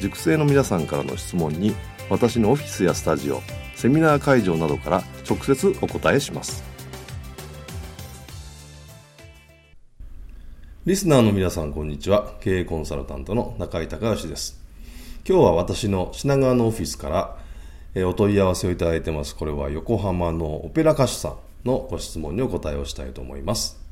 塾生の皆さんからの質問に私のオフィスやスタジオセミナー会場などから直接お答えします。リスナーの皆さんこんにちは。経営コンサルタントの中井隆義です。今日は私の品川のオフィスからお問い合わせをいただいてます。これは横浜のオペラ歌手さんのご質問にお答えをしたいと思います。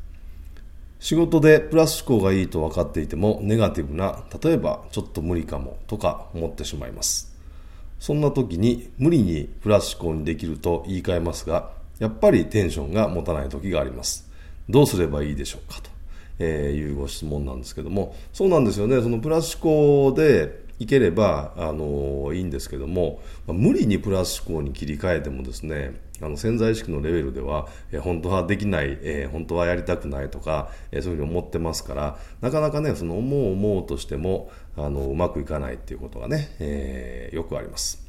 仕事でプラス思考がいいと分かっていてもネガティブな例えばちょっと無理かもとか思ってしまいます。そんな時に無理にプラス思考にできると言い換えますがやっぱりテンションが持たない時があります。どうすればいいでしょうかと、えいうご質問なんですけども。そうなんですよね。そのプラス思考でいければあのいいんですけどもま無理にプラス思考に切り替えてもですねあの潜在意識のレベルでは、え本当はできない、えー、本当はやりたくないとか、えそういうふうに思ってますからなかなかねその思う思うとしてもあのうまくいかないっていうことがね、えー、よくあります。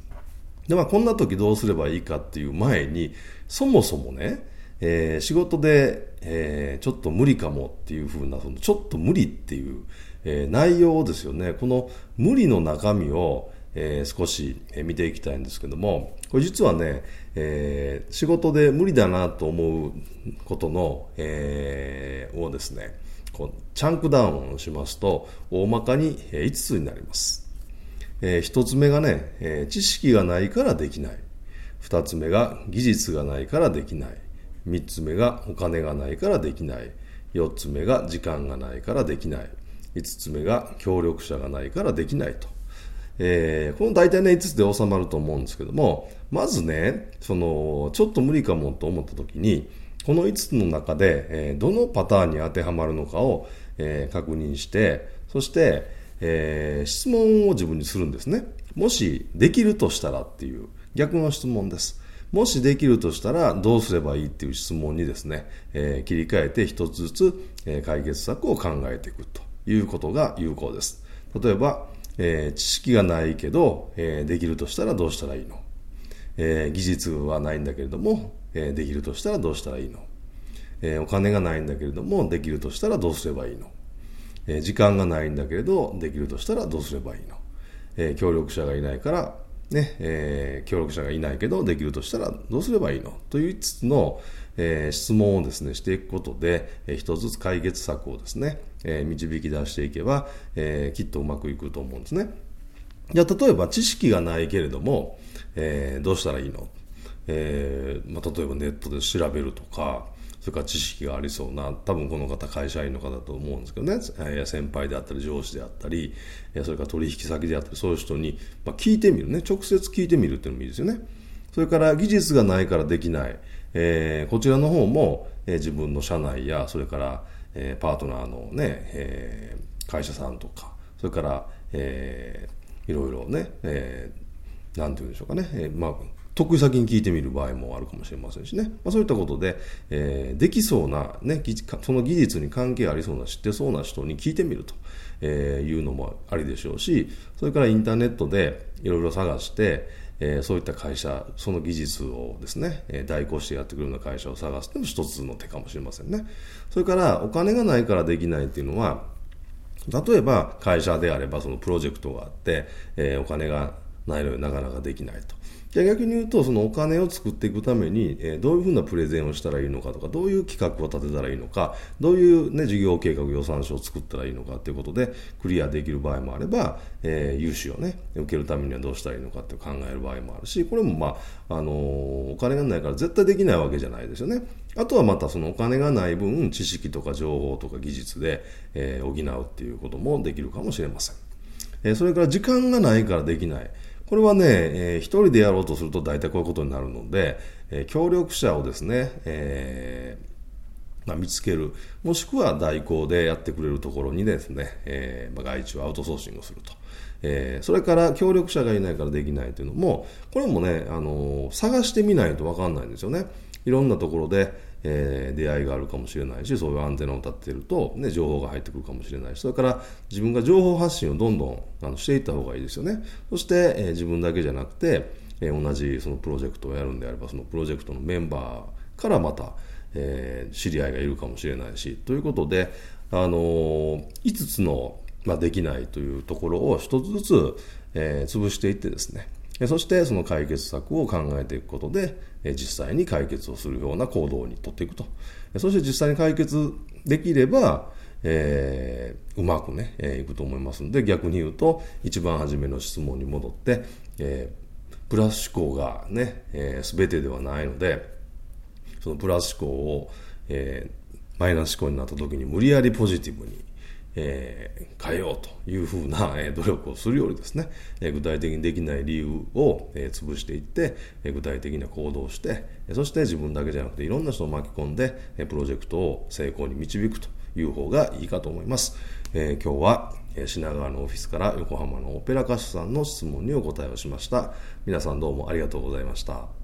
でまあこんな時どうすればいいかっていう前にそもそもねえー、仕事で、えー、ちょっと無理かもっていうふうな、そのちょっと無理っていう、えー、内容ですよね。この無理の中身を、えー、少し見ていきたいんですけども、これ実はね、えー、仕事で無理だなと思うことの、えー、をですね、こうチャンクダウンしますと、大まかに5つになります。えー、1つ目がね、え、知識がないからできない。2つ目が技術がないからできない。3つ目がお金がないからできない。4つ目が時間がないからできない。5つ目が協力者がないからできないと。えー、この大体ね、5つで収まると思うんですけども、まずね、その、ちょっと無理かもと思った時に、この5つの中で、えー、どのパターンに当てはまるのかを、えー、確認して、そして、えー、質問を自分にするんですね。もしできるとしたらっていう逆の質問です。もしできるとしたらどうすればいいっていう質問にですね、えー、切り替えて一つずつ、え、解決策を考えていくということが有効です。例えば、えー、知識がないけど、えー、できるとしたらどうしたらいいの、えー、技術はないんだけれども、えー、できるとしたらどうしたらいいの、えー、お金がないんだけれどもできるとしたらどうすればいいの、えー、時間がないんだけれどできるとしたらどうすればいいの、えー、協力者がいないからね、えー、協力者がいないけどできるとしたらどうすればいいの？という5つの、えー、質問をですねしていくことで、えー、一つずつ解決策をですね、えー、導き出していけば、え、きっとうまくいくと思うんですね。じゃあ例えば知識がないけれども、え、どうしたらいいの、えまあ、例えばネットで調べるとかそれから知識がありそうな多分この方会社員の方だと思うんですけどね、えー、先輩であったり上司であったりそれから取引先であったりそういう人に、まあ、聞いてみるね。直接聞いてみるっていうのもいいですよね。それから技術がないからできない。えー、こちらの方も、えー、自分の社内やそれから、えー、パートナーのね、えー、会社さんとかそれから、えー、いろいろね、えー、なんて言うんでしょうかね、えー、まあ得意先に聞いてみる場合もあるかもしれませんしね、まあ、そういったことで、えー、できそうな、ね、その技術に関係ありそうな知ってそうな人に聞いてみると、えー、いうのもありでしょうしそれからインターネットでいろいろ探してえー、そういった会社、その技術をですね、え、代行してやってくるような会社を探すのも一つの手かもしれませんね。それから、お金がないからできないっていうのは、例えば会社であればそのプロジェクトがあって、えー、お金がないのでなかなかできないと。じゃ逆に言うと、そのお金を作っていくために、え、どういうふうなプレゼンをしたらいいのかとか、どういう企画を立てたらいいのか、どういうね、事業計画予算書を作ったらいいのかということで、クリアできる場合もあれば、えー、融資をね、受けるためにはどうしたらいいのかって考える場合もあるし、これもまあ、あのー、お金がないから絶対できないわけじゃないですよね。あとはまたそのお金がない分、知識とか情報とか技術で、えー、補うっていうこともできるかもしれません。え、それから時間がないからできない。これはね、えー、一人でやろうとすると大体こういうことになるので、えー、協力者をですね、えーまあ、見つける、もしくは代行でやってくれるところにですね、えーまあ、外注アウトソーシングすると。え、それから協力者がいないからできないというのも、これもね、あの、探してみないと分かんないんですよね。いろんなところで、えー、出会いがあるかもしれないしそういうアンテナを立っていると、ね、情報が入ってくるかもしれないしそれから自分が情報発信をどんどんあのしていった方がいいですよね。そして、えー、自分だけじゃなくて、えー、同じそのプロジェクトをやるんであればそのプロジェクトのメンバーからまた、え、知り合いがいるかもしれないしということで、あの、5つの、まあ、できないというところを1つずつ、え、潰していってですねそしてその解決策を考えていくことで、実際に解決をするような行動にとっていくと。そして実際に解決できれば、えー、うまくね、えー、いくと思いますので、逆に言うと、一番初めの質問に戻って、えー、プラス思考がね、えー、全てではないので、そのプラス思考を、えー、マイナス思考になった時に無理やりポジティブに、えー、変えようというふうな、えー、努力をするよりですね、えー、具体的にできない理由を、えー、潰していって、えー、具体的な行動をして、そして自分だけじゃなくていろんな人を巻き込んで、えー、プロジェクトを成功に導くという方がいいかと思います。えー、今日は品川のオフィスから横浜のオペラ歌手さんの質問にお答えをしました。皆さんどうもありがとうございました。